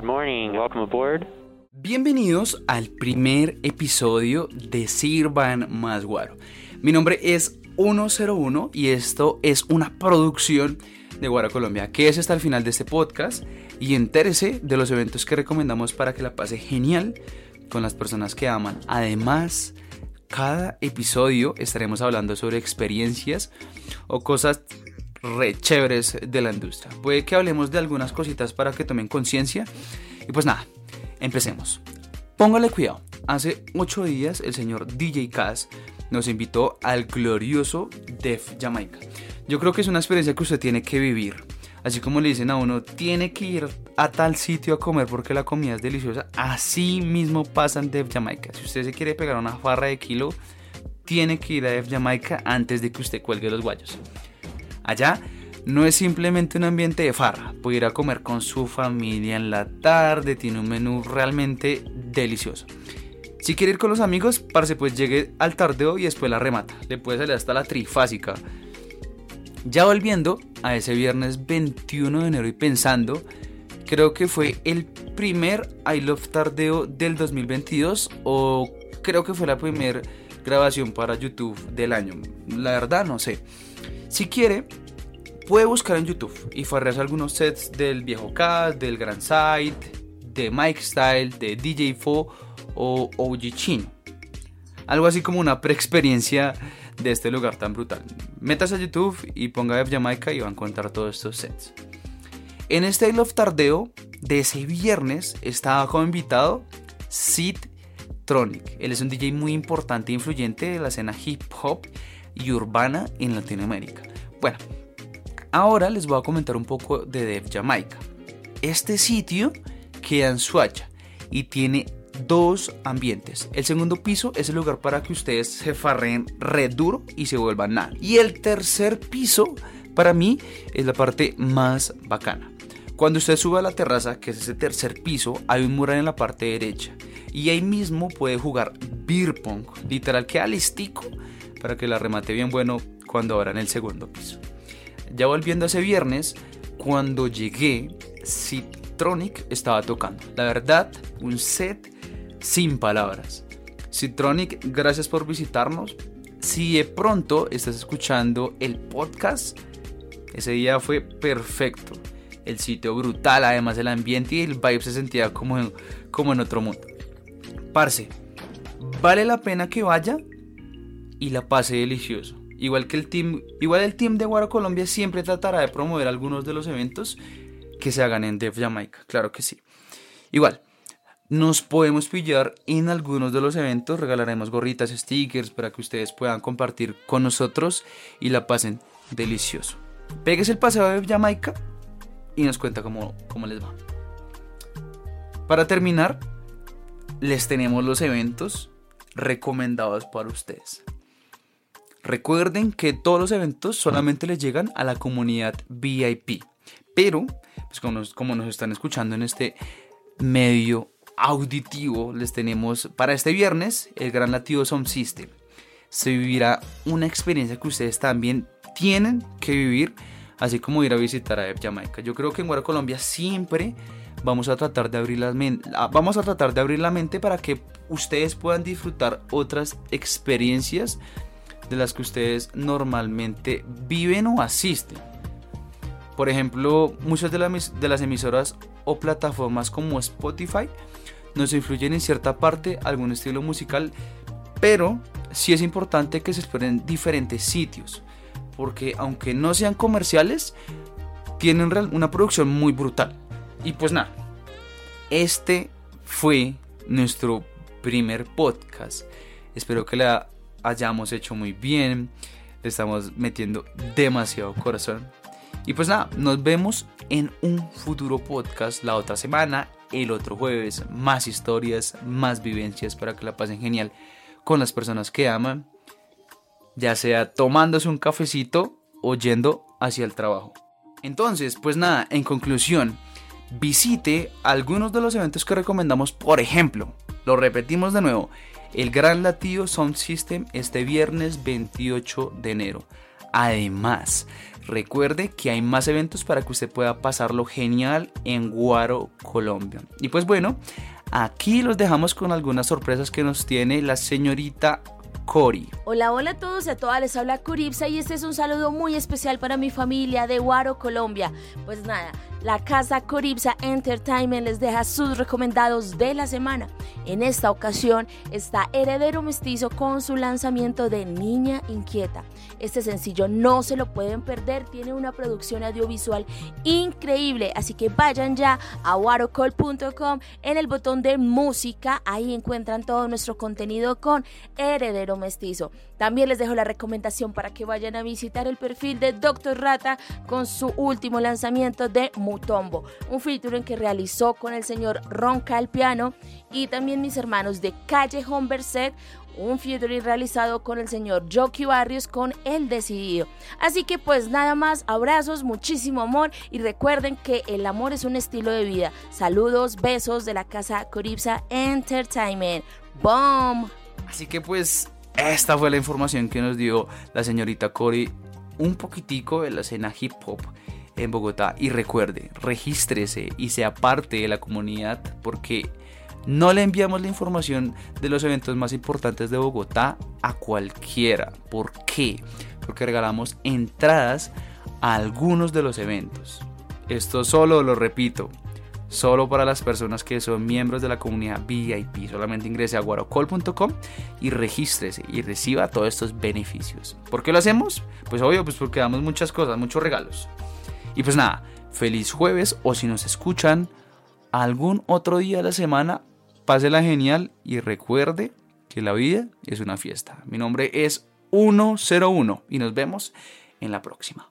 Good morning. Welcome aboard. Bienvenidos al primer episodio de Sirvan Más Guaro. Mi nombre es 101 y esto es una producción de Guaro Colombia. que es hasta el final de este podcast y entérese de los eventos que recomendamos para que la pase genial con las personas que aman. Además, cada episodio estaremos hablando sobre experiencias o cosas re chéveres de la industria. Puede que hablemos de algunas cositas para que tomen conciencia. Y pues nada, empecemos. Póngale cuidado. Hace 8 días el señor DJ Kaz nos invitó al glorioso Def Jamaica. Yo creo que es una experiencia que usted tiene que vivir. Así como le dicen a uno, tiene que ir a tal sitio a comer porque la comida es deliciosa. Así mismo pasa en Def Jamaica. Si usted se quiere pegar una farra de kilo, tiene que ir a Def Jamaica antes de que usted cuelgue los guayos. Allá no es simplemente un ambiente de farra, puede ir a comer con su familia en la tarde, tiene un menú realmente delicioso. Si quiere ir con los amigos, parce, pues llegue al tardeo y después la remata. Le puede salir hasta la trifásica. Ya volviendo a ese viernes 21 de enero y pensando, creo que fue el primer I Love Tardeo del 2022 o creo que fue la primera grabación para YouTube del año. La verdad no sé. Si quiere, puede buscar en YouTube y farrearse algunos sets del viejo Cast, del Grand Side, de Mike Style, de DJ Fo o OG Chino. Algo así como una pre-experiencia de este lugar tan brutal. Métase a YouTube y ponga F Jamaica y va a encontrar todos estos sets. En este I Love Tardeo de ese viernes estaba como invitado Sid Tronic. Él es un DJ muy importante e influyente de la escena hip hop y urbana en Latinoamérica. Bueno, ahora les voy a comentar un poco de Def Jamaica. Este sitio queda en Suacha y tiene dos ambientes. El segundo piso es el lugar para que ustedes se farren re duro y se vuelvan nada. Y el tercer piso, para mí, es la parte más bacana. Cuando usted sube a la terraza, que es ese tercer piso, hay un mural en la parte derecha. Y ahí mismo puede jugar beer pong. Literal, queda listico para que la remate bien bueno cuando ahora en el segundo piso. Ya volviendo a ese viernes, cuando llegué, Citronic estaba tocando. La verdad, un set sin palabras. Citronic, gracias por visitarnos. Si de pronto estás escuchando el podcast, ese día fue perfecto. El sitio brutal, además el ambiente y el vibe se sentía como en, como en otro mundo. Parce, vale la pena que vaya y la pase delicioso. Igual que el team, igual el team de Guaro Colombia siempre tratará de promover algunos de los eventos que se hagan en Def Jamaica, claro que sí. Igual, nos podemos pillar en algunos de los eventos, regalaremos gorritas, stickers para que ustedes puedan compartir con nosotros y la pasen delicioso. Pegues el paseo de Jamaica y nos cuenta cómo, cómo les va. Para terminar, les tenemos los eventos recomendados para ustedes. Recuerden que todos los eventos solamente les llegan a la comunidad VIP, pero pues como, nos, están escuchando en este medio auditivo, les tenemos para este viernes el Gran Latido Sound System. Se vivirá una experiencia que ustedes también tienen que vivir, así como ir a visitar a Jamaica. Yo creo que en Guara Colombia siempre vamos a tratar de abrir mente, vamos a tratar de abrir la mente para que ustedes puedan disfrutar otras experiencias de las que ustedes normalmente viven o asisten. Por ejemplo, muchas de, de las emisoras o plataformas como Spotify nos influyen en cierta parte algún estilo musical, pero sí es importante que se exploren diferentes sitios, porque aunque no sean comerciales, tienen una producción muy brutal. Y pues nada, este fue nuestro primer podcast. Espero que la hayamos hecho muy bien. Estamos metiendo demasiado corazón. Y pues nada, nos vemos en un futuro podcast la otra semana, el otro jueves. Más historias, más vivencias para que la pasen genial con las personas que aman. Ya sea tomándose un cafecito o yendo hacia el trabajo. Entonces, pues nada, en conclusión, visite algunos de los eventos que recomendamos. Por ejemplo, lo repetimos de nuevo, el Gran Latido Sound System este viernes 28 de enero. Además, Recuerde que hay más eventos para que usted pueda pasarlo genial en Guaro, Colombia. Y pues bueno, aquí los dejamos con algunas sorpresas que nos tiene la señorita Cori. Hola, hola a todos y a todas, les habla Coripsa y este es un saludo muy especial para mi familia de Guaro, Colombia. Pues nada, la casa Coripsa Entertainment les deja sus recomendados de la semana. En esta ocasión está Heredero Mestizo con su lanzamiento de Niña Inquieta. Este sencillo no se lo pueden perder, tiene una producción audiovisual increíble, así que vayan ya a warocall.com en el botón de música, ahí encuentran todo nuestro contenido con Heredero Mestizo. También les dejo la recomendación para que vayan a visitar el perfil de Dr. Rata con su último lanzamiento de Mutombo, un featuring que realizó con el señor Ron Calpiano y también mis hermanos de Calle Berset, un featuring realizado con el señor Jockey Barrios con El Decidido. Así que pues nada más, abrazos, muchísimo amor y recuerden que el amor es un estilo de vida. Saludos, besos de la casa Coripsa Entertainment. ¡Boom! Así que pues esta fue la información que nos dio la señorita Cori un poquitico de la escena hip hop en Bogotá y recuerde, regístrese y sea parte de la comunidad porque no le enviamos la información de los eventos más importantes de Bogotá a cualquiera. ¿Por qué? Porque regalamos entradas a algunos de los eventos. Esto solo, lo repito, solo para las personas que son miembros de la comunidad VIP. Solamente ingrese a guarocol.com y regístrese y reciba todos estos beneficios. ¿Por qué lo hacemos? Pues obvio, pues porque damos muchas cosas, muchos regalos. Y pues nada, feliz jueves o si nos escuchan algún otro día de la semana, Pásela genial y recuerde que la vida es una fiesta. Mi nombre es 101 y nos vemos en la próxima.